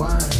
wine.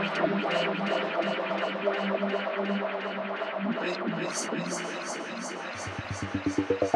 Peace, peace,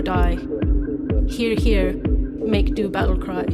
or die. Hear, hear, make do battle cry.